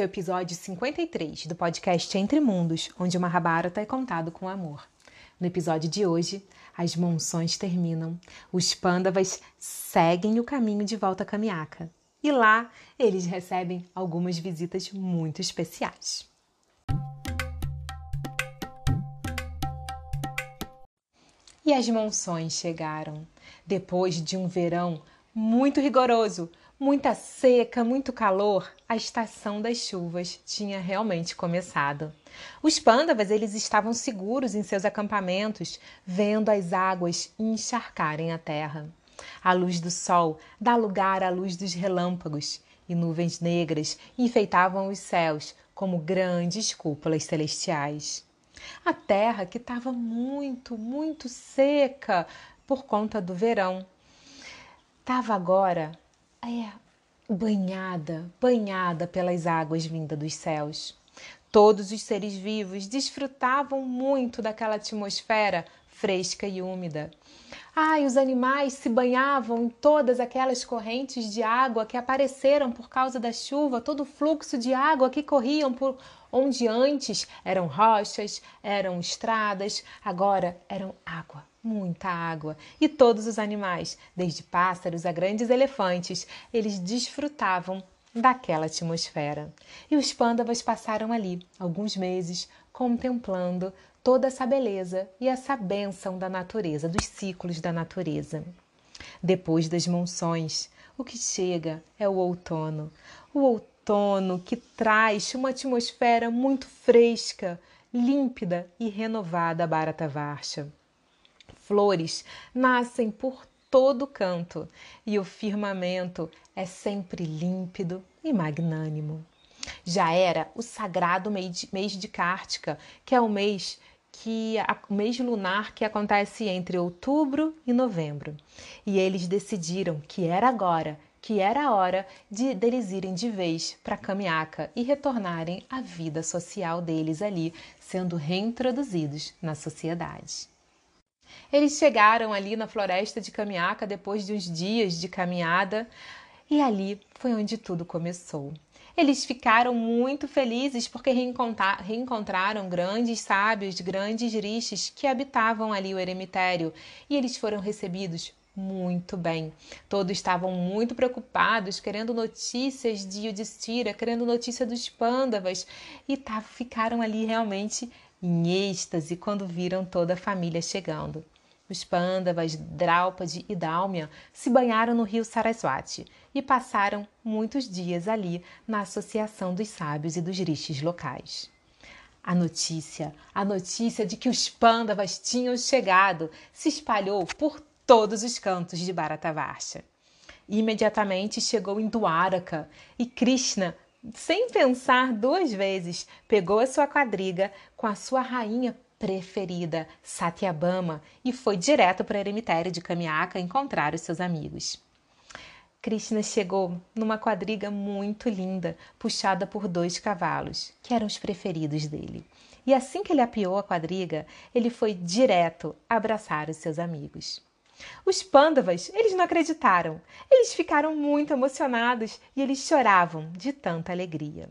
É o episódio 53 do podcast Entre Mundos, onde o Mahabharata é contado com amor. No episódio de hoje, as monções terminam, os pândavas seguem o caminho de volta a Kamiaka e lá eles recebem algumas visitas muito especiais. E as monções chegaram depois de um verão muito rigoroso, muita seca, muito calor, a estação das chuvas tinha realmente começado. Os pândavas eles estavam seguros em seus acampamentos, vendo as águas encharcarem a terra. A luz do sol dá lugar à luz dos relâmpagos, e nuvens negras enfeitavam os céus como grandes cúpulas celestiais. A terra, que estava muito, muito seca por conta do verão, estava agora é, banhada, banhada pelas águas vindas dos céus. Todos os seres vivos desfrutavam muito daquela atmosfera fresca e úmida. Ai, os animais se banhavam em todas aquelas correntes de água que apareceram por causa da chuva, todo o fluxo de água que corriam por onde antes eram rochas, eram estradas, agora eram água muita água. E todos os animais, desde pássaros a grandes elefantes, eles desfrutavam daquela atmosfera. E os pândavas passaram ali alguns meses contemplando toda essa beleza e essa bênção da natureza, dos ciclos da natureza. Depois das monções, o que chega é o outono. O outono que traz uma atmosfera muito fresca, límpida e renovada a Bharatavarsha flores nascem por todo canto e o firmamento é sempre límpido e magnânimo. Já era o sagrado mês de Kártica, que é o mês que o mês lunar que acontece entre outubro e novembro. E eles decidiram que era agora, que era a hora de deles irem de vez para Kamiaka e retornarem à vida social deles ali, sendo reintroduzidos na sociedade. Eles chegaram ali na floresta de Camiaca depois de uns dias de caminhada e ali foi onde tudo começou. Eles ficaram muito felizes porque reencontraram grandes sábios, grandes rishis que habitavam ali o eremitério e eles foram recebidos muito bem. Todos estavam muito preocupados, querendo notícias de Yudhishthira, querendo notícia dos Pandavas e ficaram ali realmente em êxtase quando viram toda a família chegando. Os Pandavas, Draupadi e Dalmia se banharam no rio Saraswati e passaram muitos dias ali na associação dos sábios e dos rishis locais. A notícia, a notícia de que os Pandavas tinham chegado, se espalhou por todos os cantos de Bharatavarsha. Imediatamente chegou em Dwaraka e Krishna sem pensar duas vezes, pegou a sua quadriga com a sua rainha preferida, Satyabama, e foi direto para o eremitério de Kamiaka encontrar os seus amigos. Krishna chegou numa quadriga muito linda, puxada por dois cavalos, que eram os preferidos dele. E assim que ele apiou a quadriga, ele foi direto abraçar os seus amigos. Os pândavas, eles não acreditaram. Eles ficaram muito emocionados e eles choravam de tanta alegria.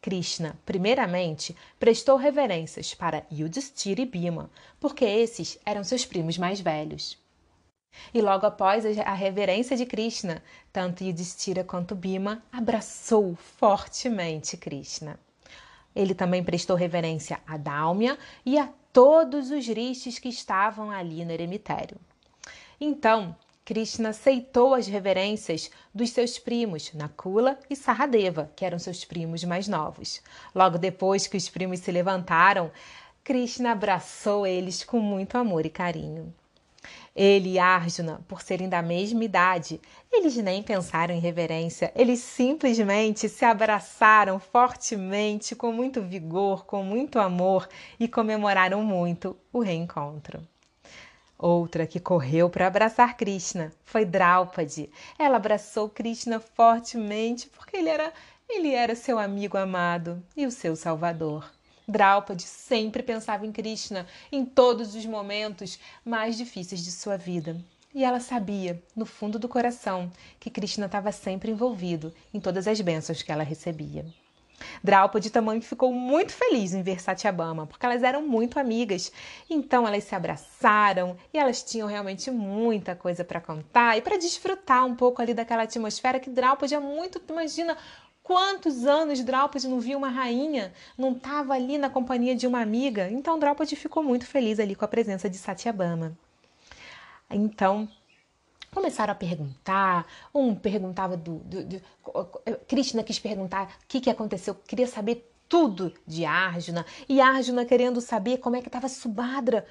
Krishna, primeiramente, prestou reverências para Yudhishthira e Bhima, porque esses eram seus primos mais velhos. E logo após a reverência de Krishna, tanto Yudhishthira quanto Bhima abraçou fortemente Krishna. Ele também prestou reverência a Dalmia e a todos os rishis que estavam ali no eremitério. Então, Krishna aceitou as reverências dos seus primos, Nakula e Saradeva, que eram seus primos mais novos. Logo depois que os primos se levantaram, Krishna abraçou eles com muito amor e carinho. Ele e Arjuna, por serem da mesma idade, eles nem pensaram em reverência, eles simplesmente se abraçaram fortemente, com muito vigor, com muito amor e comemoraram muito o reencontro. Outra que correu para abraçar Krishna foi Draupadi. Ela abraçou Krishna fortemente porque ele era, ele era seu amigo amado e o seu salvador. Draupadi sempre pensava em Krishna em todos os momentos mais difíceis de sua vida. E ela sabia, no fundo do coração, que Krishna estava sempre envolvido em todas as bênçãos que ela recebia. Draupadi também ficou muito feliz em ver Satyabama, porque elas eram muito amigas. Então elas se abraçaram e elas tinham realmente muita coisa para contar e para desfrutar um pouco ali daquela atmosfera que Draupadi é muito, imagina Quantos anos Draupadi não viu uma rainha, não estava ali na companhia de uma amiga? Então Draupadi ficou muito feliz ali com a presença de Satyabama. Então começaram a perguntar. Um perguntava do, do, do Krishna quis perguntar o que, que aconteceu, queria saber tudo de Arjuna e Arjuna querendo saber como é que estava Subhadra.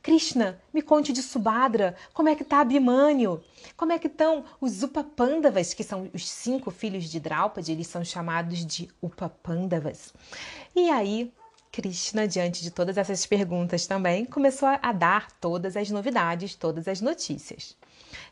Krishna, me conte de Subhadra, como é que está Abhimanyu? Como é que estão os Upapandavas, que são os cinco filhos de Draupadi, eles são chamados de Upapandavas. E aí, Krishna, diante de todas essas perguntas também, começou a dar todas as novidades, todas as notícias.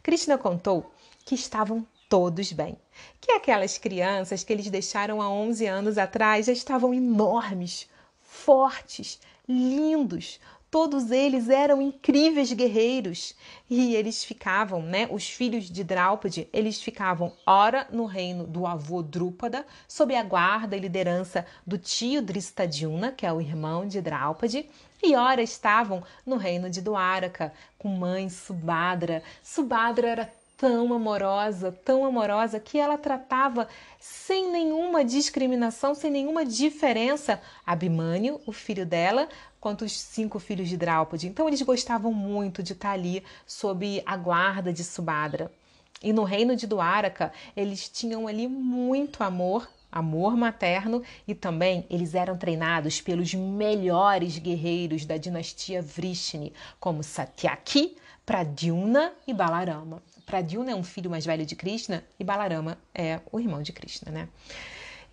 Krishna contou que estavam todos bem, que aquelas crianças que eles deixaram há 11 anos atrás já estavam enormes, fortes, lindos, Todos eles eram incríveis guerreiros e eles ficavam, né? Os filhos de Draupadi, eles ficavam ora no reino do avô Drúpada, sob a guarda e liderança do tio Dristadyumna, que é o irmão de Draupadi, e ora estavam no reino de Dwaraka, com mãe Subhadra. Subhadra era tão amorosa, tão amorosa, que ela tratava sem nenhuma discriminação, sem nenhuma diferença Abhimanyu, o filho dela, quanto os cinco filhos de Draupadi. Então eles gostavam muito de estar ali sob a guarda de Subhadra. E no reino de Dwaraka, eles tinham ali muito amor, amor materno, e também eles eram treinados pelos melhores guerreiros da dinastia Vrishni, como Satyaki, Pradyumna e Balarama. Pradyumna é um filho mais velho de Krishna e Balarama é o irmão de Krishna, né?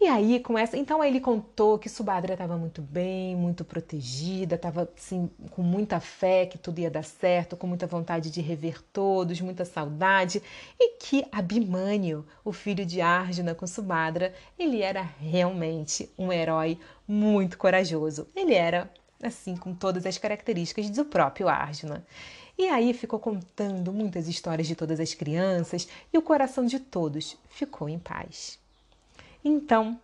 E aí. Então, ele contou que Subhadra estava muito bem, muito protegida, estava assim, com muita fé que tudo ia dar certo, com muita vontade de rever todos, muita saudade, e que Abhimanyu, o filho de Arjuna com Subhadra, ele era realmente um herói muito corajoso. Ele era, assim, com todas as características do próprio Arjuna. E aí ficou contando muitas histórias de todas as crianças e o coração de todos ficou em paz. Então,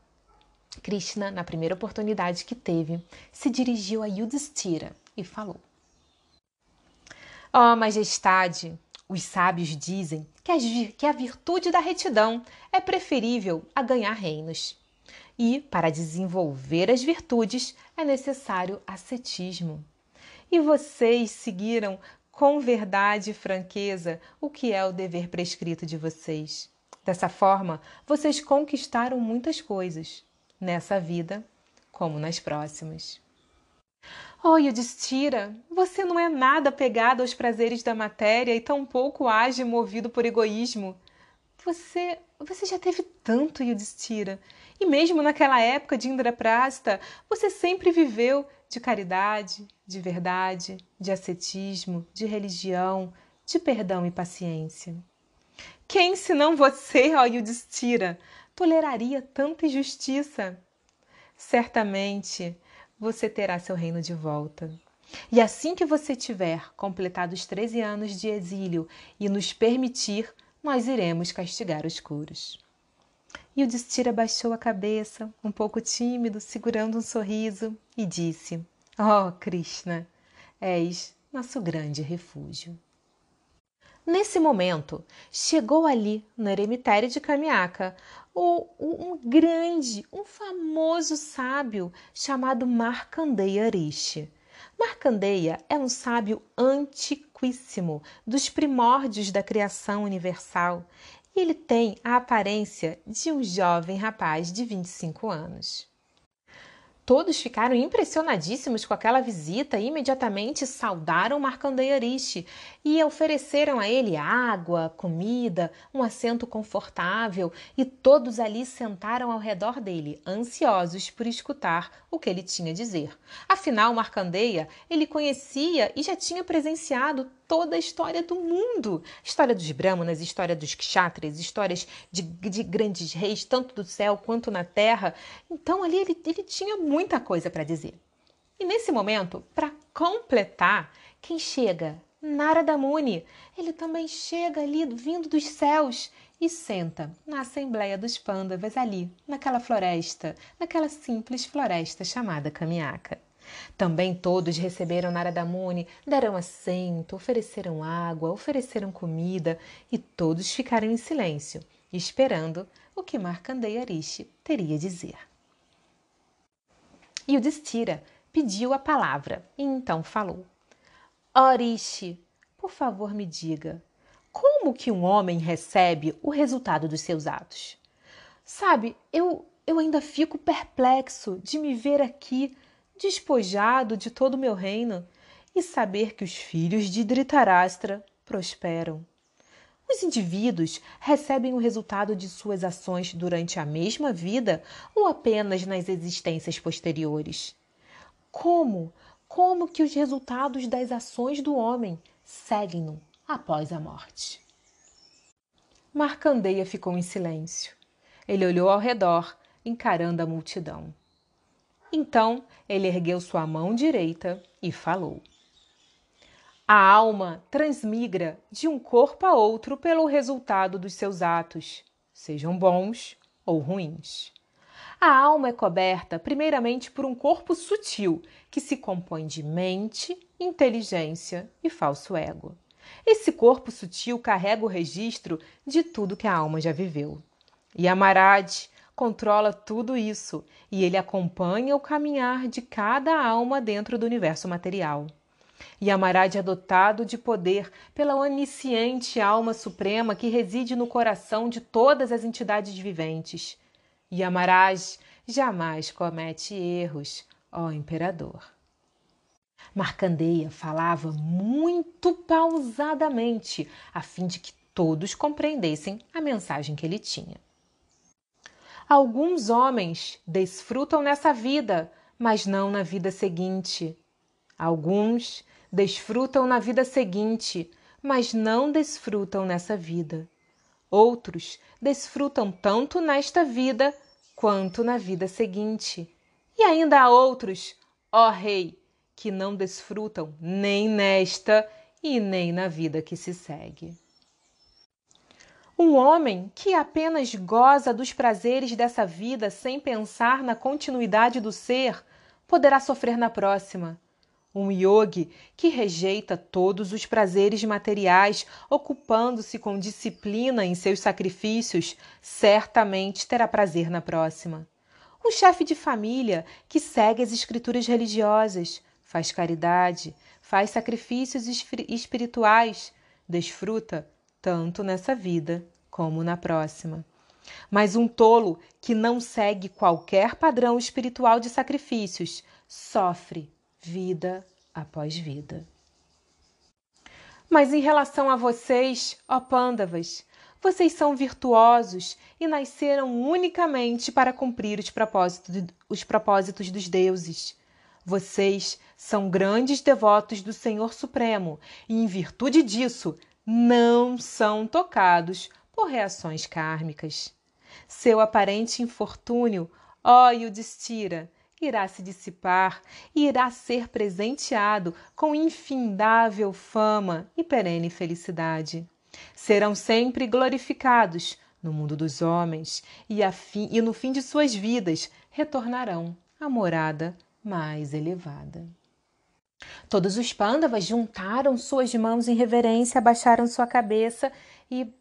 Krishna, na primeira oportunidade que teve, se dirigiu a Yudhishthira e falou: Ó oh, majestade, os sábios dizem que, a virtude da retidão é preferível a ganhar reinos. E, para desenvolver as virtudes, é necessário ascetismo. E vocês seguiram com verdade e franqueza o que é o dever prescrito de vocês. Dessa forma, vocês conquistaram muitas coisas, nessa vida como nas próximas. Oh, Yudhishthira, você não é nada apegado aos prazeres da matéria e tampouco age movido por egoísmo. Você, você já teve tanto, Yudhishthira, e mesmo naquela época de Indraprasta, você sempre viveu de caridade, de verdade, de ascetismo, de religião, de perdão e paciência. Quem, senão você, ó Yudhishthira, toleraria tanta injustiça? Certamente você terá seu reino de volta. E assim que você tiver completado os 13 anos de exílio e nos permitir, nós iremos castigar os curos. E o Destira baixou a cabeça, um pouco tímido, segurando um sorriso, e disse: Oh, Krishna, és nosso grande refúgio. Nesse momento, chegou ali, no eremitério de Kamiaka, um grande, um famoso sábio chamado Markandeya Rishi. Markandeya é um sábio antiquíssimo, dos primórdios da criação universal e ele tem a aparência de um jovem rapaz de 25 anos. Todos ficaram impressionadíssimos com aquela visita e imediatamente saudaram Markandeya Rishi e ofereceram a ele água, comida, um assento confortável e todos ali sentaram ao redor dele, ansiosos por escutar o que ele tinha a dizer. Afinal, Markandeya, ele conhecia e já tinha presenciado toda a história do mundo. História dos Brahmanas, história dos Kshatras, histórias de, de, grandes reis, tanto do céu quanto na terra. Então ali ele, ele tinha muita coisa para dizer. E nesse momento, para completar, quem chega Narada Muni. Ele também chega ali vindo dos céus e senta na Assembleia dos Pândavas ali, naquela floresta, naquela simples floresta chamada Kamiaka. Também todos receberam Narada Muni, deram assento, ofereceram água, ofereceram comida e todos ficaram em silêncio, esperando o que Markandeya Rishi teria a dizer. E o Destira pediu a palavra e então falou: Orishi, por favor me diga, como que um homem recebe o resultado dos seus atos? Sabe, eu, eu ainda fico perplexo de me ver aqui, despojado de todo o meu reino, e saber que os filhos de Dhritarashtra prosperam. Os indivíduos recebem o resultado de suas ações durante a mesma vida ou apenas nas existências posteriores? Como? Como que os resultados das ações do homem seguem-no após a morte. Marcandeia ficou em silêncio. Ele olhou ao redor, encarando a multidão. Então ele ergueu sua mão direita e falou: A alma transmigra de um corpo a outro pelo resultado dos seus atos, sejam bons ou ruins. A alma é coberta primeiramente por um corpo sutil que se compõe de mente, inteligência e falso ego. Esse corpo sutil carrega o registro de tudo que a alma já viveu. E Amarad controla tudo isso e ele acompanha o caminhar de cada alma dentro do universo material. E Amarad é dotado de poder pela onisciente alma suprema que reside no coração de todas as entidades viventes. E Amaraj jamais comete erros, ó imperador. Marcandeia falava muito pausadamente, a fim de que todos compreendessem a mensagem que ele tinha. Alguns homens desfrutam nessa vida, mas não na vida seguinte. Alguns desfrutam na vida seguinte, mas não desfrutam nessa vida. Outros desfrutam tanto nesta vida quanto na vida seguinte. E ainda há outros, ó Rei, que não desfrutam nem nesta e nem na vida que se segue. Um homem que apenas goza dos prazeres dessa vida sem pensar na continuidade do ser poderá sofrer na próxima. Um yogi que rejeita todos os prazeres materiais, ocupando-se com disciplina em seus sacrifícios, certamente terá prazer na próxima. Um chefe de família que segue as escrituras religiosas, faz caridade, faz sacrifícios espirituais, desfruta tanto nessa vida como na próxima. Mas um tolo que não segue qualquer padrão espiritual de sacrifícios sofre vida após vida. Mas em relação a vocês, ó Pândavas, vocês são virtuosos e nasceram unicamente para cumprir os propósitos, os propósitos dos deuses. Vocês são grandes devotos do Senhor Supremo e, em virtude disso, não são tocados por reações kármicas. Seu aparente infortúnio, ó Yudhishthira, irá se dissipar e irá ser presenteado com infindável fama e perene felicidade. Serão sempre glorificados no mundo dos homens e, fim, e no fim de suas vidas retornarão à morada mais elevada. Todos os pândavas juntaram suas mãos em reverência, abaixaram sua cabeça e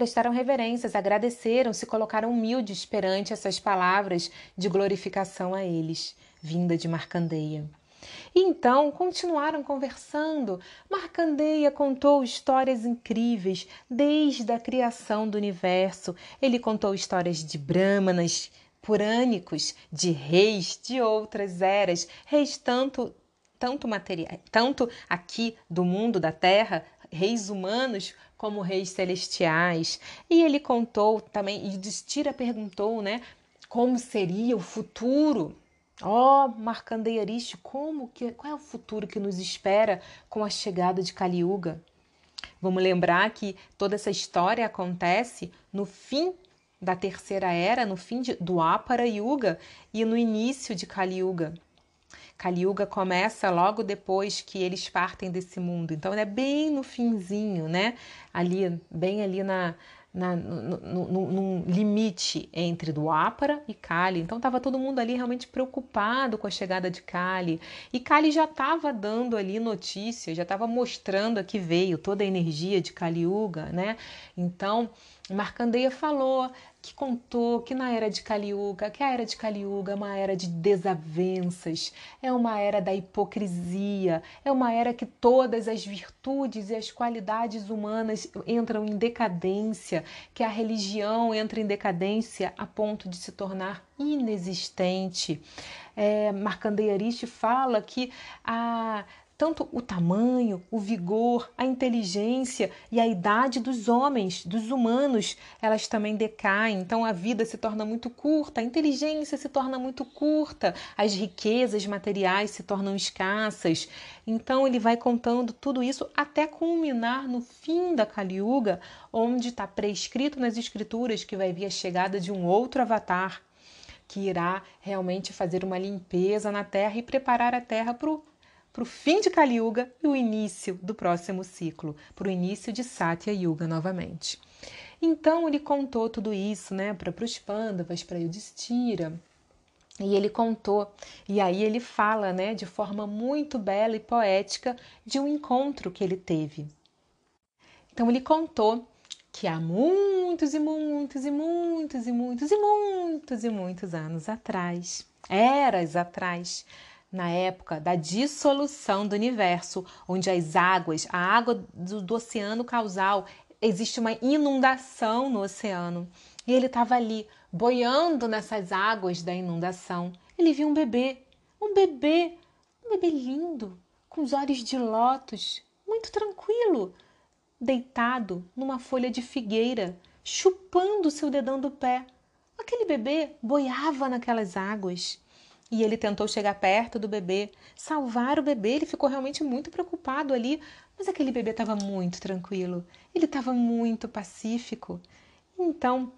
prestaram reverências, agradeceram, se colocaram humildes perante essas palavras de glorificação a eles, vinda de Marcandeia. E então continuaram conversando. Marcandeia contou histórias incríveis desde a criação do universo. Ele contou histórias de brahmanas, purânicos, de reis de outras eras, reis tanto tanto materiais, tanto aqui do mundo da terra, reis humanos como reis celestiais. E ele contou também, e Destira perguntou, né, como seria o futuro. Ó, oh, Markandeya como que qual é o futuro que nos espera com a chegada de Kali Yuga? Vamos lembrar que toda essa história acontece no fim da terceira era, no fim de, do Apara Yuga e no início de Kali Yuga. Kali Yuga começa logo depois que eles partem desse mundo. Então é bem no finzinho, né? Ali, bem ali na, na, no, limite entre Dwapara e Kali. Então estava todo mundo ali realmente preocupado com a chegada de Kali. E Kali já estava dando ali notícias, já estava mostrando que veio toda a energia de Kali Yuga, né? Então Marcandeia falou que contou que na era de Kaliuga, que a era de Kaliuga é uma era de desavenças, é uma era da hipocrisia, é uma era que todas as virtudes e as qualidades humanas entram em decadência, que a religião entra em decadência a ponto de se tornar inexistente. É, fala que a tanto o tamanho, o vigor, a inteligência e a idade dos homens, dos humanos, elas também decaem. Então a vida se torna muito curta, a inteligência se torna muito curta, as riquezas materiais se tornam escassas. Então ele vai contando tudo isso até culminar no fim da Kali Yuga, onde está prescrito nas escrituras que vai vir a chegada de um outro avatar que irá realmente fazer uma limpeza na terra e preparar a terra para o para o fim de Kali Yuga e o início do próximo ciclo, para o início de Satya Yuga novamente. Então ele contou tudo isso né, para os Pandavas, para Yudhishthira, e ele contou, e aí ele fala né, de forma muito bela e poética de um encontro que ele teve. Então ele contou que há muitos e muitos e muitos e muitos e muitos e muitos anos atrás, eras atrás, na época da dissolução do universo, onde as águas, a água do, do oceano causal, existe uma inundação no oceano. E ele estava ali, boiando nessas águas da inundação. Ele viu um bebê, um bebê, um bebê lindo, com os olhos de lótus, muito tranquilo, deitado numa folha de figueira, chupando seu dedão do pé. Aquele bebê boiava naquelas águas. E ele tentou chegar perto do bebê, salvar o bebê. Ele ficou realmente muito preocupado ali, mas aquele bebê estava muito tranquilo, ele estava muito pacífico. Então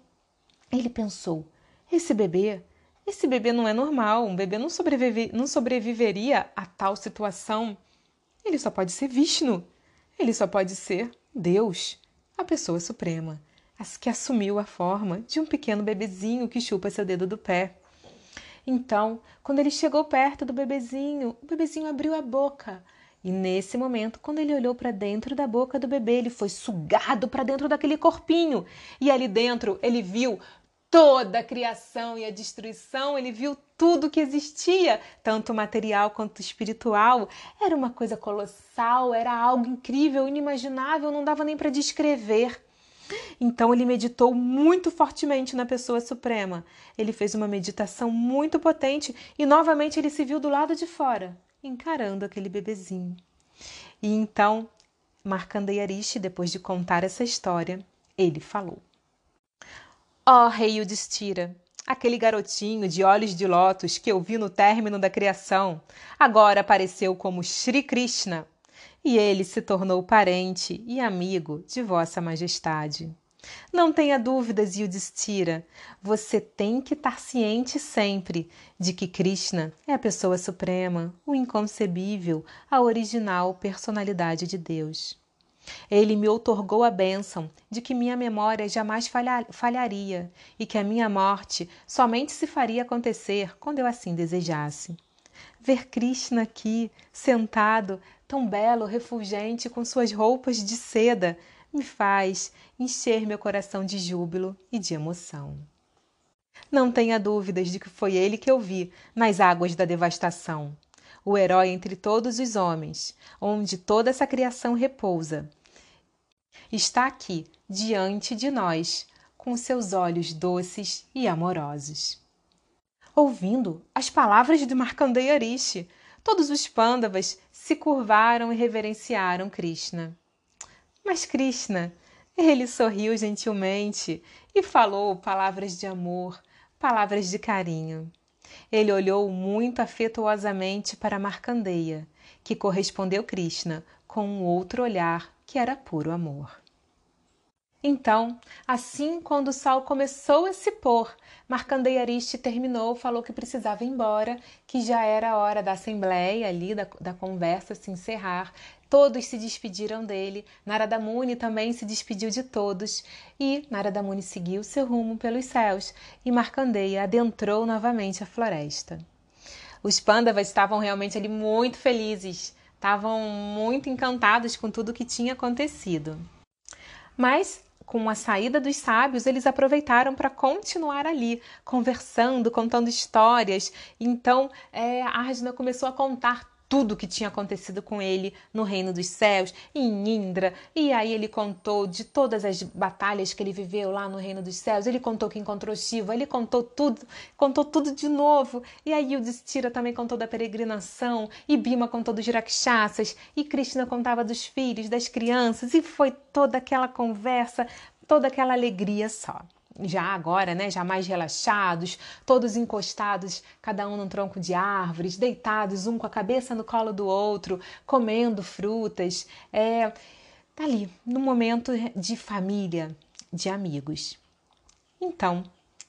ele pensou: esse bebê, esse bebê não é normal, um bebê não, sobrevive, não sobreviveria a tal situação. Ele só pode ser Vishnu, ele só pode ser Deus, a pessoa suprema, que assumiu a forma de um pequeno bebezinho que chupa seu dedo do pé. Então, quando ele chegou perto do bebezinho, o bebezinho abriu a boca. E nesse momento, quando ele olhou para dentro da boca do bebê, ele foi sugado para dentro daquele corpinho. E ali dentro ele viu toda a criação e a destruição, ele viu tudo que existia, tanto material quanto espiritual. Era uma coisa colossal, era algo incrível, inimaginável, não dava nem para descrever. Então ele meditou muito fortemente na pessoa suprema. Ele fez uma meditação muito potente e novamente ele se viu do lado de fora, encarando aquele bebezinho. E então, Markandeya Rishi, depois de contar essa história, ele falou: Ó oh, rei Yudhishthira, aquele garotinho de olhos de lótus que eu vi no término da criação, agora apareceu como Sri Krishna, e ele se tornou parente e amigo de Vossa Majestade. Não tenha dúvidas, Yudhishthira. Você tem que estar ciente sempre de que Krishna é a pessoa suprema, o inconcebível, a original personalidade de Deus. Ele me outorgou a bênção de que minha memória jamais falharia e que a minha morte somente se faria acontecer quando eu assim desejasse. Ver Krishna aqui, sentado, tão belo, refulgente, com suas roupas de seda, me faz encher meu coração de júbilo e de emoção. Não tenha dúvidas de que foi ele que eu vi nas águas da devastação, o herói entre todos os homens, onde toda essa criação repousa. Está aqui, diante de nós, com seus olhos doces e amorosos. Ouvindo as palavras de Markandeya Rishi, todos os Pandavas se curvaram e reverenciaram Krishna. Mas Krishna, ele sorriu gentilmente e falou palavras de amor, palavras de carinho. Ele olhou muito afetuosamente para Markandeya, que correspondeu Krishna com um outro olhar que era puro amor. Então, assim, quando o sol começou a se pôr, Marcandeia Ariste terminou, falou que precisava ir embora, que já era hora da assembleia ali, da, da conversa se encerrar. Todos se despediram dele, Narada Muni também se despediu de todos e Narada Muni seguiu seu rumo pelos céus e Marcandeia adentrou novamente a floresta. Os pândavas estavam realmente ali muito felizes, estavam muito encantados com tudo que tinha acontecido. Mas com a saída dos sábios, eles aproveitaram para continuar ali, conversando, contando histórias. Então, é, Arjuna começou a contar tudo que tinha acontecido com ele no reino dos céus, em Indra, e aí ele contou de todas as batalhas que ele viveu lá no reino dos céus, ele contou que encontrou Shiva, ele contou tudo, contou tudo de novo, e aí o Distira também contou da peregrinação, e Bima contou dos rakshasas, e Krishna contava dos filhos, das crianças, e foi toda aquela conversa, toda aquela alegria só já agora, né, já mais relaxados, todos encostados, cada um num tronco de árvores, deitados um com a cabeça no colo do outro, comendo frutas, é, tá ali, no momento de família, de amigos. Então,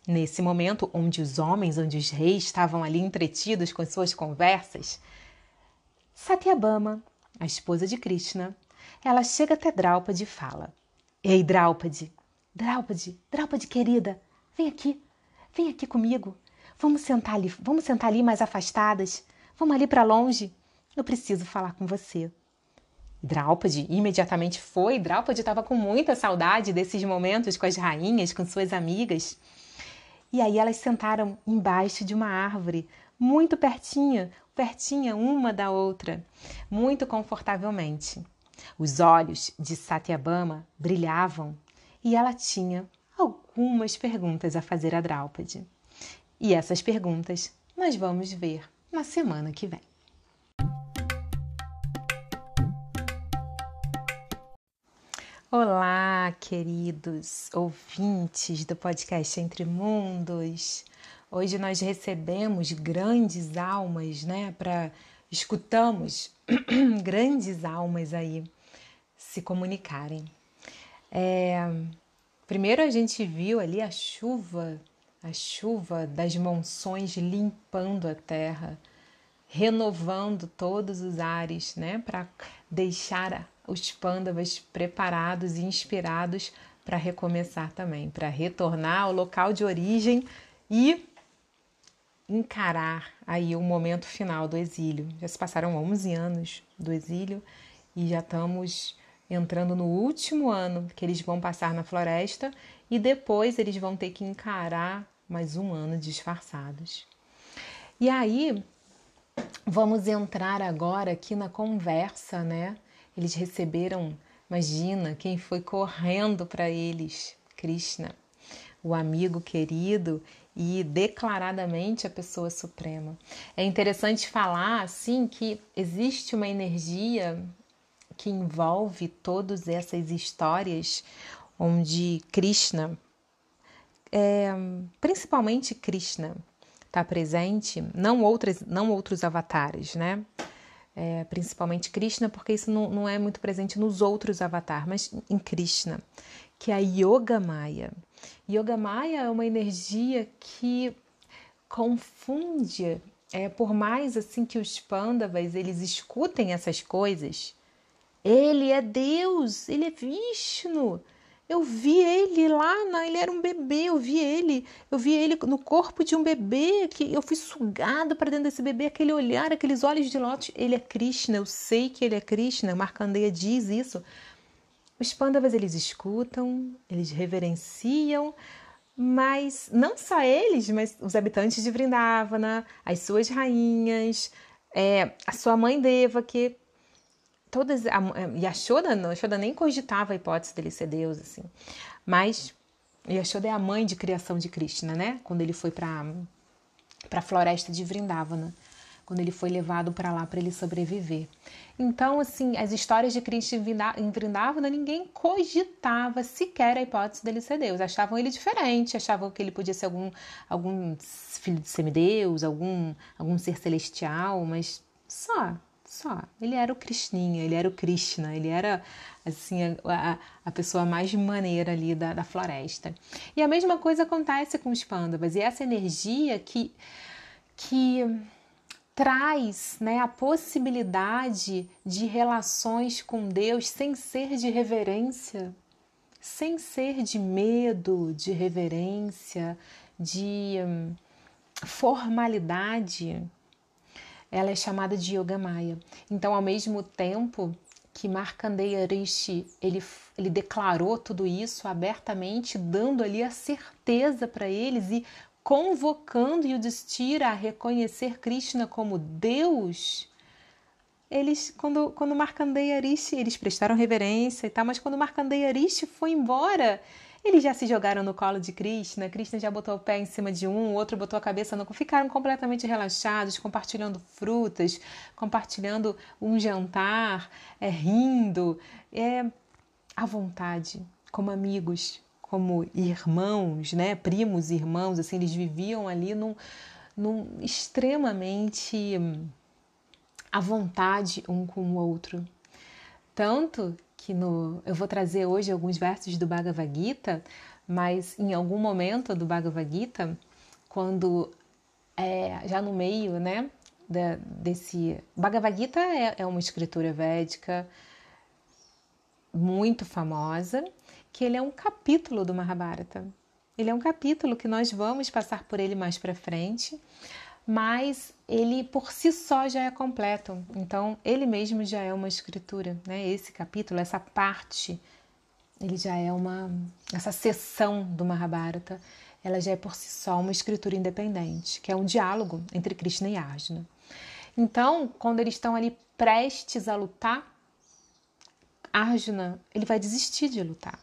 nesse momento onde os homens, onde os reis estavam ali entretidos com suas conversas, Satyabama, a esposa de Krishna, ela chega até Draupadi e fala: Ei, Draupadi, Draupadi, Draupadi querida, vem aqui, vem aqui comigo. Vamos sentar ali, vamos sentar ali mais afastadas. Vamos ali para longe. Eu preciso falar com você. Draupadi imediatamente foi. Draupadi estava com muita saudade desses momentos com as rainhas, com suas amigas. E aí elas sentaram embaixo de uma árvore, muito pertinha, pertinha uma da outra, muito confortavelmente. Os olhos de Satyabama brilhavam e ela tinha algumas perguntas a fazer a Draupadi. E essas perguntas nós vamos ver na semana que vem. Olá, queridos ouvintes do podcast Entre Mundos. Hoje nós recebemos grandes almas, né, para escutamos grandes almas aí se comunicarem. É, primeiro a gente viu ali a chuva, a chuva das monções limpando a terra, renovando todos os ares, né, para deixar os pândavas preparados e inspirados para recomeçar também, para retornar ao local de origem e encarar aí o momento final do exílio. Já se passaram 11 anos do exílio e já estamos entrando no último ano que eles vão passar na floresta e depois eles vão ter que encarar mais um ano disfarçados. E aí, vamos entrar agora aqui na conversa, né? Eles receberam, imagina, quem foi correndo para eles? Krishna, o amigo querido e declaradamente a pessoa suprema. É interessante falar assim que existe uma energia que envolve todas essas histórias onde Krishna, é, principalmente Krishna, está presente, não, outras, não outros avatares, né? É, principalmente Krishna, porque isso não, não é muito presente nos outros avatares, mas em Krishna, que é a Yoga Maya. Yoga Maya é uma energia que confunde, é, por mais assim que os Pandavas eles escutem essas coisas, ele é Deus, ele é Vishnu. Eu vi ele lá, na, ele era um bebê, eu vi ele, eu vi ele no corpo de um bebê, que eu fui sugado para dentro desse bebê, aquele olhar, aqueles olhos de lótus, ele é Krishna, eu sei que ele é Krishna, Markandeya diz isso. Os Pandavas eles escutam, eles reverenciam, mas não só eles, mas os habitantes de Vrindavana, as suas rainhas, é, a sua mãe Deva, que todas. A, Yashoda, não, Yashoda nem cogitava a hipótese dele ser Deus, assim. Mas Yashoda é a mãe de criação de Krishna, né? Quando ele foi para a floresta de Vrindavana quando ele foi levado para lá para ele sobreviver. Então, assim, as histórias de Krishna em Vrindavana, ninguém cogitava sequer a hipótese dele ser Deus. Achavam ele diferente, achavam que ele podia ser algum, algum filho de semideus, algum, algum ser celestial, mas só Só. Ele era o Krishninha, ele era o Krishna, ele era assim a, a pessoa mais maneira ali da, da floresta. E a mesma coisa acontece com os pândavas. E essa energia que, que traz né, a possibilidade de relações com Deus sem ser de reverência, sem ser de medo, de reverência, de hum, formalidade, ela é chamada de Yoga Maya. Então, ao mesmo tempo que Markandeya Rishi ele, ele declarou tudo isso abertamente, dando ali a certeza para eles e convocando Yudhishthira a reconhecer Krishna como Deus, eles, quando, quando Markandeya Rishi, eles prestaram reverência e tal, mas quando Markandeya Rishi foi embora, eles já se jogaram no colo de Krishna, Krishna já botou o pé em cima de um, o outro botou a cabeça no. Ficaram completamente relaxados, compartilhando frutas, compartilhando um jantar, é, rindo, é, à vontade, como amigos, como irmãos, né? Primos, irmãos, assim, eles viviam ali num, num extremamente à vontade um com o outro. Tanto que no, eu vou trazer hoje alguns versos do Bhagavad Gita, mas em algum momento do Bhagavad Gita, quando é, já no meio, né, da, desse Bhagavad Gita é, é uma escritura védica muito famosa, que ele é um capítulo do Mahabharata. Ele é um capítulo que nós vamos passar por ele mais para frente, mas ele por si só já é completo. Então, ele mesmo já é uma escritura, né? Esse capítulo, essa parte, ele já é uma essa seção do Mahabharata, ela já é por si só uma escritura independente, que é um diálogo entre Krishna e Arjuna. Então, quando eles estão ali prestes a lutar, Arjuna, ele vai desistir de lutar.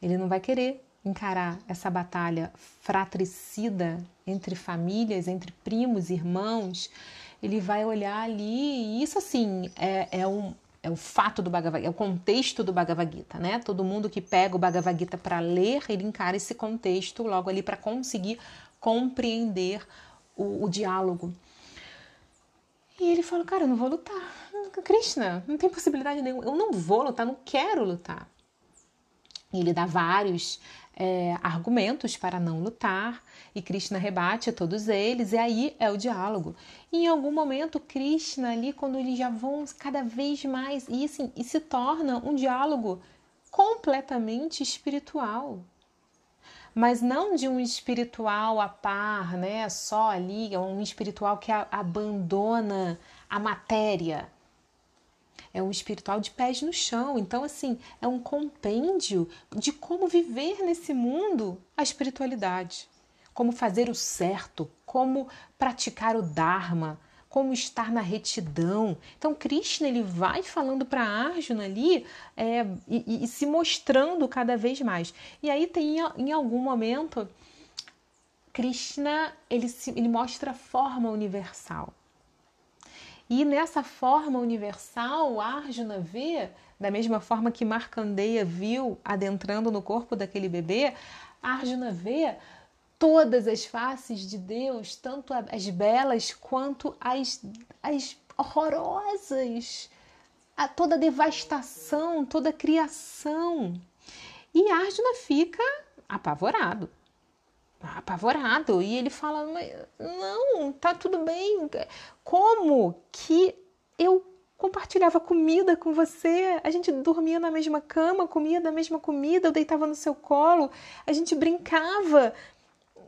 Ele não vai querer encarar essa batalha fratricida entre famílias, entre primos, irmãos, ele vai olhar ali, e isso assim é, é, um, é o fato do Bhagavad Gita, é o contexto do Bhagavad Gita, né? Todo mundo que pega o Bhagavad Gita para ler, ele encara esse contexto logo ali para conseguir compreender o, o diálogo. E ele fala, cara, eu não vou lutar. Krishna, não tem possibilidade nenhuma. Eu não vou lutar, não quero lutar. Ele dá vários é, argumentos para não lutar, e Krishna rebate a todos eles, e aí é o diálogo. E em algum momento, Krishna ali, quando eles já vão cada vez mais, e assim, e se torna um diálogo completamente espiritual. Mas não de um espiritual a par, né? Só ali, é um espiritual que abandona a matéria, é um espiritual de pés no chão. Então, assim, é um compêndio de como viver nesse mundo a espiritualidade, como fazer o certo, como praticar o Dharma, como estar na retidão. Então, Krishna ele vai falando para Arjuna ali é, e, e, se mostrando cada vez mais. E aí tem em algum momento Krishna ele, se, ele mostra a forma universal. E nessa forma universal, Arjuna vê, da mesma forma que Markandeya viu adentrando no corpo daquele bebê, Arjuna vê todas as faces de Deus, tanto as belas quanto as, as horrorosas, a toda a devastação, toda a criação. E Arjuna fica apavorado apavorado e ele fala: Não, tá tudo bem. Como que eu compartilhava comida com você? A gente dormia na mesma cama, comia da mesma comida, eu deitava no seu colo, a gente brincava.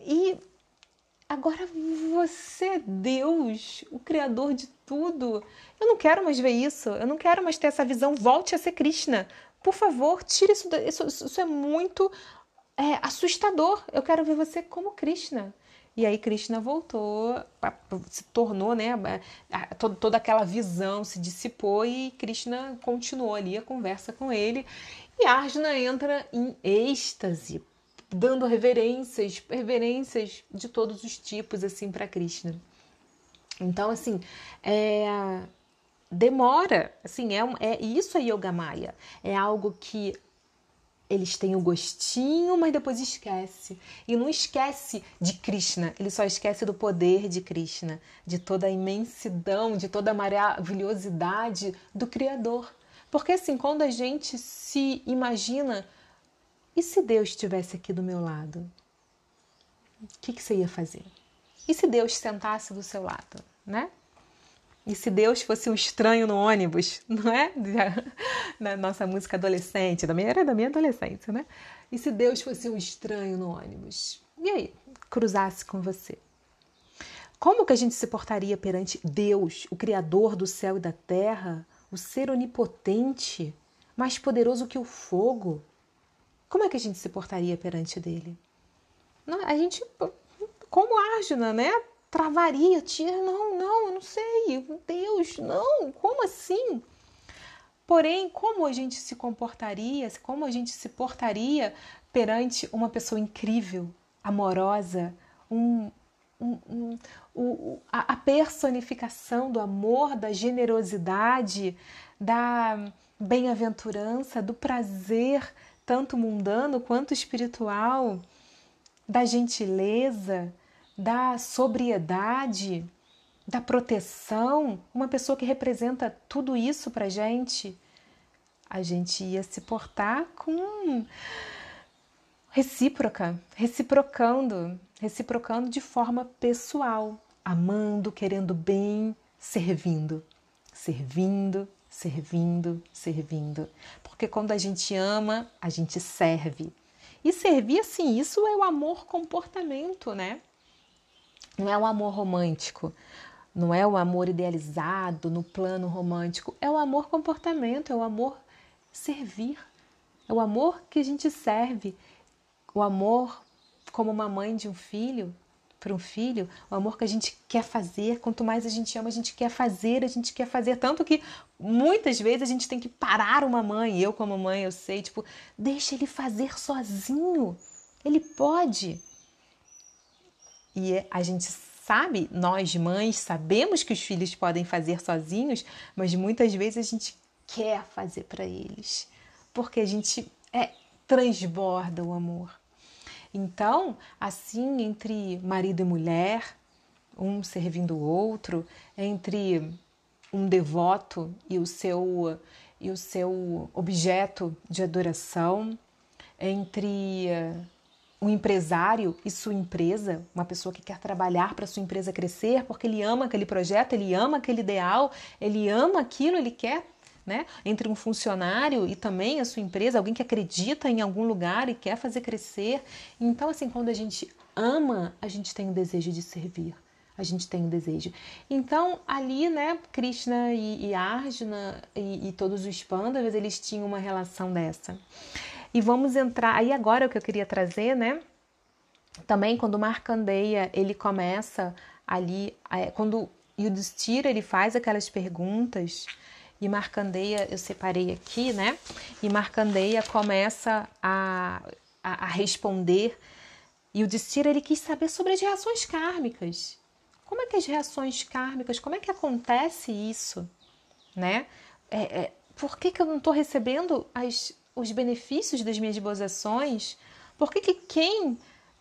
E agora você é Deus, o Criador de tudo. Eu não quero mais ver isso, eu não quero mais ter essa visão. Volte a ser Krishna. Por favor, tire isso. Isso, isso é muito é assustador. Eu quero ver você como Krishna. E aí Krishna voltou, se tornou, né? Toda aquela visão se dissipou e Krishna continuou ali a conversa com ele. E Arjuna entra em êxtase, dando reverências, reverências de todos os tipos assim para Krishna. Então assim, é, demora, assim, é, é isso é Yoga Maya, é algo que eles têm o gostinho, mas depois esquece. E não esquece de Krishna, ele só esquece do poder de Krishna, de toda a imensidão, de toda a maravilhosidade do Criador. Porque assim, quando a gente se imagina, e se Deus estivesse aqui do meu lado? O que, que você ia fazer? E se Deus sentasse do seu lado, né? E se Deus fosse um estranho no ônibus, não é? Na nossa música adolescente, da minha era da minha adolescência, né? E se Deus fosse um estranho no ônibus? E aí, cruzasse com você? Como que a gente se portaria perante Deus, o criador do céu e da terra, o ser onipotente, mais poderoso que o fogo? Como é que a gente se portaria perante dele? A gente, como Arjuna, né? Travaria, tia, não, não, eu não sei, Deus, não, como assim? Porém, como a gente se comportaria, como a gente se portaria perante uma pessoa incrível, amorosa, um, um, um, a, a personificação do amor, da generosidade, da bem-aventurança, do prazer, tanto mundano quanto espiritual, da gentileza, da sobriedade, da proteção, uma pessoa que representa tudo isso para gente, a gente ia se portar com recíproca, reciprocando, reciprocando de forma pessoal, amando, querendo bem, servindo, servindo, servindo, servindo. Porque quando a gente ama, a gente serve. E servir, assim, isso é o amor comportamento, né? Não é o amor romântico, não é o amor idealizado no plano romântico, é o amor comportamento, é o amor servir, é o amor que a gente serve, o amor como uma mãe de um filho para um filho, o amor que a gente quer fazer, quanto mais a gente ama, a gente quer fazer, a gente quer fazer, tanto que muitas vezes a gente tem que parar uma mãe, eu como mãe, eu sei, tipo, deixa ele fazer sozinho. Ele pode. E a gente sabe, nós mães sabemos que os filhos podem fazer sozinhos, mas muitas vezes a gente quer fazer para eles, porque a gente é transborda o amor. Então, assim, entre marido e mulher, um servindo o outro, entre um devoto e o seu e o seu objeto de adoração, entre um empresário e sua empresa, uma pessoa que quer trabalhar para sua empresa crescer, porque ele ama aquele projeto, ele ama aquele ideal, ele ama aquilo, ele quer, né? Entre um funcionário e também a sua empresa, alguém que acredita em algum lugar e quer fazer crescer. Então, assim, quando a gente ama, a gente tem o desejo de servir. A gente tem o desejo. Então, ali, né, Krishna e, e Arjuna e, e todos os Pandavas, eles tinham uma relação dessa. E vamos entrar aí agora o que eu queria trazer, né? Também quando Marcandeia ele começa ali, é, quando Yudhishthira ele faz aquelas perguntas e Marcandeia eu separei aqui, né? E Marcandeia começa a, a, a responder e o Yudhishthira ele quis saber sobre as reações kármicas. Como é que as reações kármicas, como é que acontece isso, né? É, é, por que, que eu não estou recebendo as, os benefícios das minhas boas ações? Por que, que quem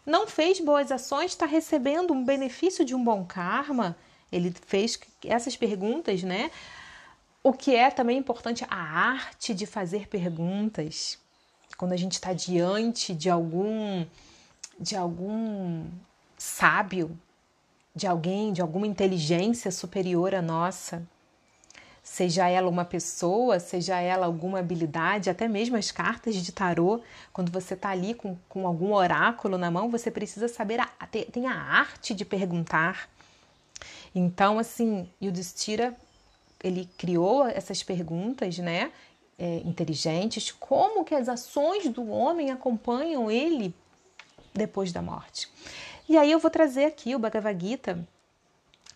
não fez boas ações está recebendo um benefício de um bom karma? Ele fez essas perguntas, né? O que é também importante, a arte de fazer perguntas. Quando a gente está diante de algum, de algum sábio, de alguém, de alguma inteligência superior à nossa, seja ela uma pessoa, seja ela alguma habilidade, até mesmo as cartas de tarô, quando você está ali com, com algum oráculo na mão, você precisa saber, a, tem a arte de perguntar. Então, assim, Yudhishthira, ele criou essas perguntas, né, é, inteligentes, como que as ações do homem acompanham ele depois da morte. E aí eu vou trazer aqui o Bhagavad Gita,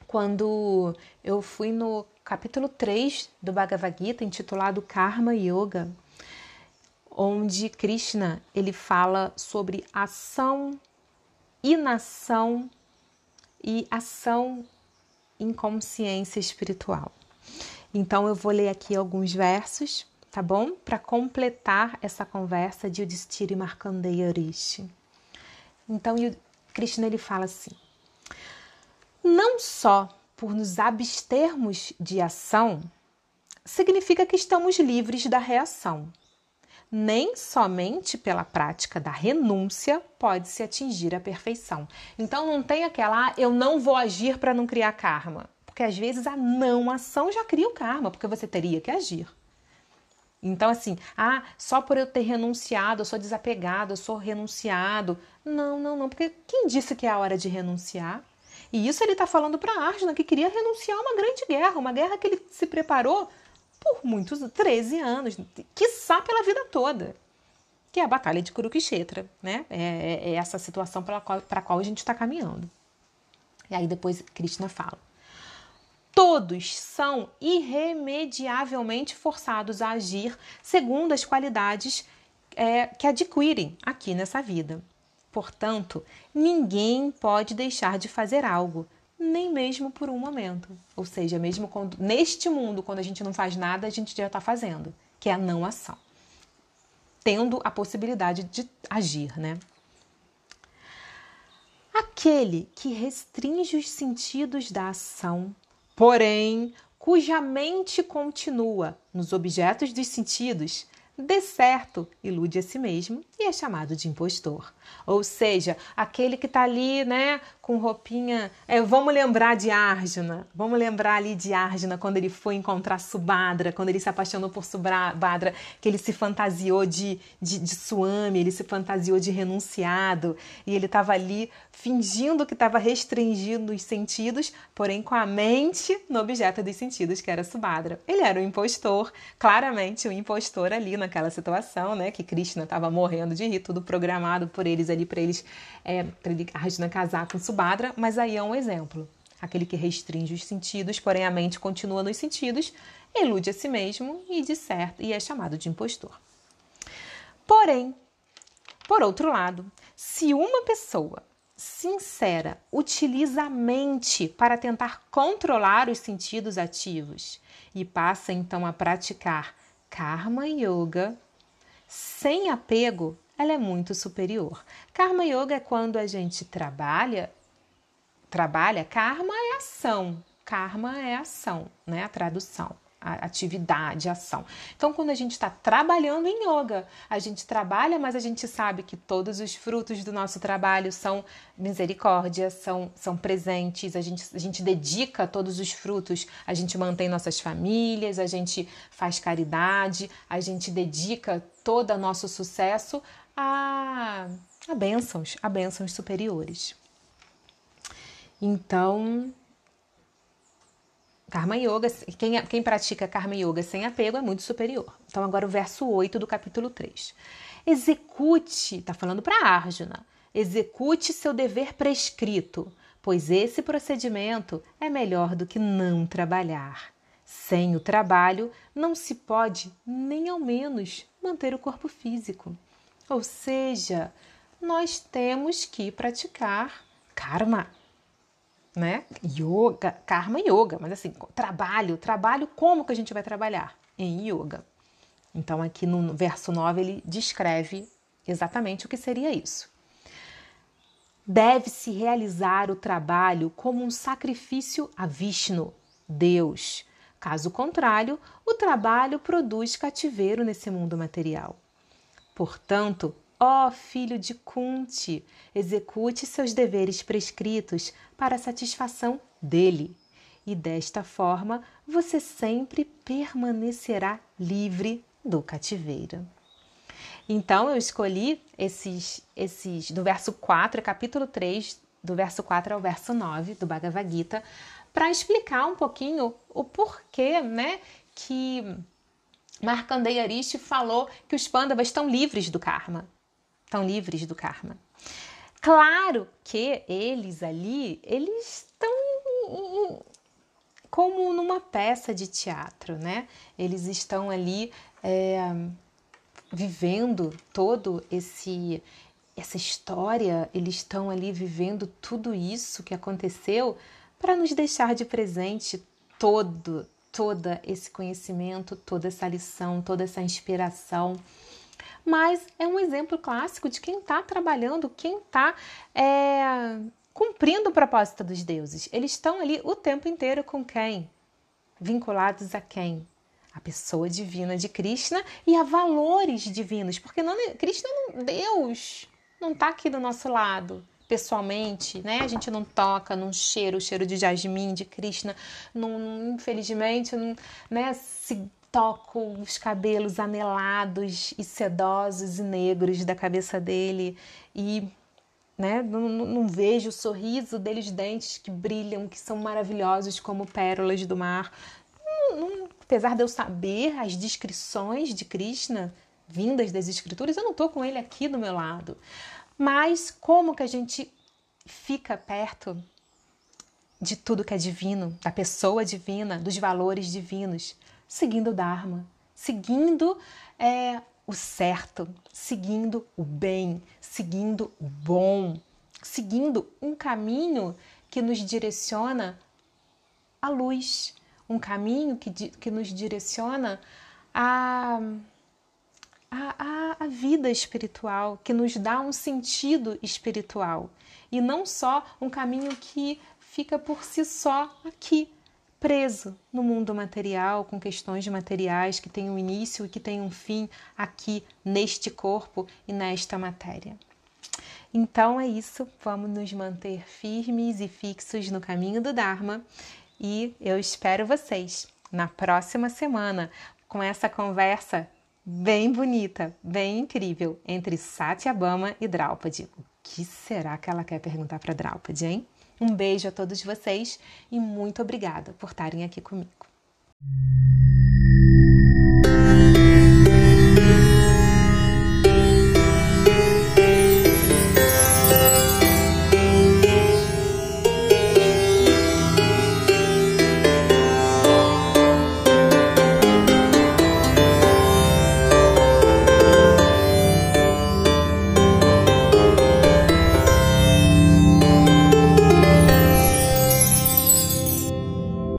quando eu fui no capítulo 3 do Bhagavad Gita, intitulado Karma Yoga, onde Krishna ele fala sobre ação, inação e ação em consciência espiritual. Então eu vou ler aqui alguns versos tá bom? Para completar essa conversa de Yudhishthira e Markandeya Rishi. Então, Krishna ele fala assim: não só por nos abstermos de ação, significa que estamos livres da reação. Nem somente pela prática da renúncia pode-se atingir a perfeição. Então não tem aquela, ah, eu não vou agir para não criar karma. Porque às vezes a não ação já cria o karma, porque você teria que agir. Então, assim, ah, só por eu ter renunciado, eu sou desapegado, eu sou renunciado. Não, não, não, porque quem disse que é a hora de renunciar? E isso ele está falando para Arjuna, que queria renunciar a uma grande guerra, uma guerra que ele se preparou por muitos, 13 anos, quiçá pela vida toda, que é a Batalha de Kurukshetra, né? É, é, é essa situação para a qual, qual a gente está caminhando. E aí depois Krishna fala. Todos são irremediavelmente forçados a agir segundo as qualidades é, que adquirem aqui nessa vida. Portanto, ninguém pode deixar de fazer algo, nem mesmo por um momento. Ou seja, mesmo quando, neste mundo, quando a gente não faz nada, a gente já está fazendo, que é a não ação. Tendo a possibilidade de agir, né? Aquele que restringe os sentidos da ação, porém, cuja mente continua nos objetos dos sentidos, dê certo, ilude a si mesmo e é chamado de impostor. Ou seja, aquele que está ali, né, com roupinha. É, vamos lembrar de Arjuna, vamos lembrar ali de Arjuna quando ele foi encontrar Subhadra, quando ele se apaixonou por Subhadra, que ele se fantasiou de, de, de Suami, ele se fantasiou de renunciado e ele estava ali fingindo que estava restringindo os sentidos, porém com a mente no objeto dos sentidos, que era Subhadra. Ele era um impostor, claramente um impostor ali naquela situação, né, que Krishna estava morrendo de rir, tudo programado por eles ali para eles, é, para ele, Arjuna casar com Subhadra Subhadra, mas aí é um exemplo. Aquele que restringe os sentidos, porém a mente continua nos sentidos, ilude a si mesmo e, de certo, e é chamado de impostor. Porém, por outro lado, se uma pessoa sincera utiliza a mente para tentar controlar os sentidos ativos e passa então a praticar karma yoga sem apego, ela é muito superior. Karma yoga é quando a gente trabalha trabalha, karma é ação. Karma é ação, né? A tradução, a atividade, ação. Então, quando a gente está trabalhando em yoga, a gente trabalha, mas a gente sabe que todos os frutos do nosso trabalho são misericórdia, são, são presentes, a gente, a gente dedica todos os frutos, a gente mantém nossas famílias, a gente faz caridade, a gente dedica todo o nosso sucesso a, a bênçãos, a bênçãos superiores. Então, Karma Yoga, quem, quem pratica Karma Yoga sem apego é muito superior. Então, agora o verso 8 do capítulo 3. Execute, está falando para Arjuna, execute seu dever prescrito, pois esse procedimento é melhor do que não trabalhar. Sem o trabalho, não se pode, nem ao menos, manter o corpo físico. Ou seja, nós temos que praticar karma né? Yoga, karma yoga, mas assim, trabalho, trabalho, como que a gente vai trabalhar? Em yoga. Então, aqui no verso 9, ele descreve exatamente o que seria isso. Deve-se realizar o trabalho como um sacrifício a Vishnu, Deus. Caso contrário, o trabalho produz cativeiro nesse mundo material. Portanto, Ó oh, filho de Kunti, execute seus deveres prescritos para a satisfação dele, e desta forma você sempre permanecerá livre do cativeiro. Então eu escolhi esses, esses do verso 4, capítulo 3, do verso 4 ao verso 9 do Bhagavad Gita, para explicar um pouquinho o porquê, né, que Markandeya Rishi falou que os Pandavas estão livres do karma estão livres do karma. Claro que eles ali, eles estão como numa peça de teatro, né? Eles estão ali é, vivendo todo esse essa história, eles estão ali vivendo tudo isso que aconteceu para nos deixar de presente todo todo esse conhecimento, toda essa lição, toda essa inspiração. Mas é um exemplo clássico de quem está trabalhando, quem está é, cumprindo o propósito dos deuses. Eles estão ali o tempo inteiro com quem? Vinculados a quem? A pessoa divina de Krishna e a valores divinos, porque não, Krishna, não, Deus, não está aqui do nosso lado pessoalmente, né? A gente não toca, não cheira o cheiro de jasmim, de Krishna, não, infelizmente, não, né? Se toco os cabelos anelados e sedosos e negros da cabeça dele e né? Não, não, vejo o sorriso deles, dentes que brilham, que são maravilhosos como pérolas do mar. Não, não, apesar de eu saber as descrições de Krishna vindas das escrituras, eu não estou com ele aqui do meu lado. Mas como que a gente fica perto de tudo que é divino, da pessoa divina, dos valores divinos? Seguindo o Dharma, seguindo é, o certo, seguindo o bem, seguindo o bom, seguindo um caminho que nos direciona à luz, um caminho que, que nos direciona a, a, a vida espiritual, que nos dá um sentido espiritual. E não só um caminho que fica por si só aqui, preso no mundo material, com questões materiais que têm um início e que têm um fim aqui neste corpo e nesta matéria. Então é isso, vamos nos manter firmes e fixos no caminho do Dharma e eu espero vocês na próxima semana com essa conversa bem bonita, bem incrível entre Satyabama e Draupadi. O que será que ela quer perguntar para Draupadi, hein? Um beijo a todos vocês e muito obrigada por estarem aqui comigo.